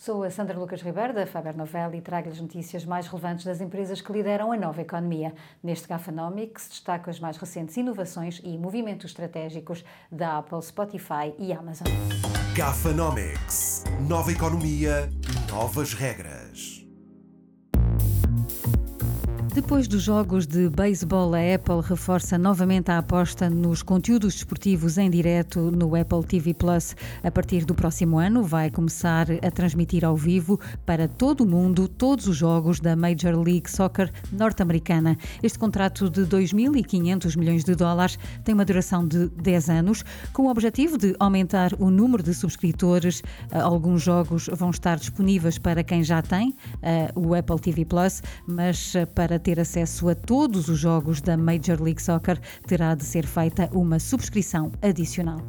Sou a Sandra Lucas Ribeiro, da Faber Novel, e trago-lhe as notícias mais relevantes das empresas que lideram a nova economia. Neste Gafanomics destaco as mais recentes inovações e movimentos estratégicos da Apple, Spotify e Amazon. Gafanomics. Nova economia, novas regras. Depois dos jogos de beisebol, a Apple reforça novamente a aposta nos conteúdos desportivos em direto no Apple TV Plus. A partir do próximo ano, vai começar a transmitir ao vivo para todo o mundo todos os jogos da Major League Soccer norte-americana. Este contrato de 2.500 milhões de dólares tem uma duração de 10 anos, com o objetivo de aumentar o número de subscritores. Alguns jogos vão estar disponíveis para quem já tem uh, o Apple TV Plus, mas uh, para ter acesso a todos os jogos da Major League Soccer, terá de ser feita uma subscrição adicional.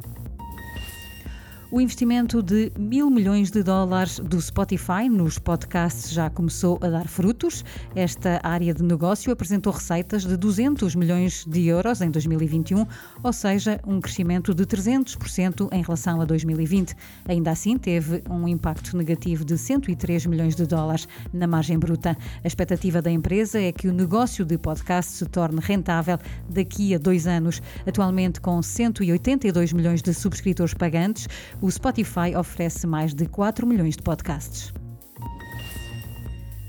O investimento de mil milhões de dólares do Spotify nos podcasts já começou a dar frutos. Esta área de negócio apresentou receitas de 200 milhões de euros em 2021, ou seja, um crescimento de 300% em relação a 2020. Ainda assim, teve um impacto negativo de 103 milhões de dólares na margem bruta. A expectativa da empresa é que o negócio de podcast se torne rentável daqui a dois anos. Atualmente, com 182 milhões de subscritores pagantes, o Spotify oferece mais de 4 milhões de podcasts.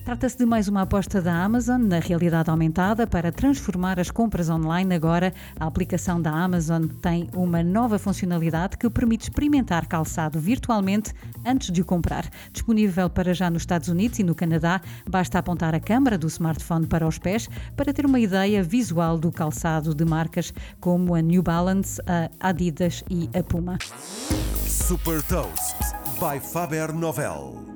Trata-se de mais uma aposta da Amazon na realidade aumentada para transformar as compras online. Agora, a aplicação da Amazon tem uma nova funcionalidade que permite experimentar calçado virtualmente antes de o comprar. Disponível para já nos Estados Unidos e no Canadá, basta apontar a câmara do smartphone para os pés para ter uma ideia visual do calçado de marcas como a New Balance, a Adidas e a Puma. Super Toast by Faber Novel.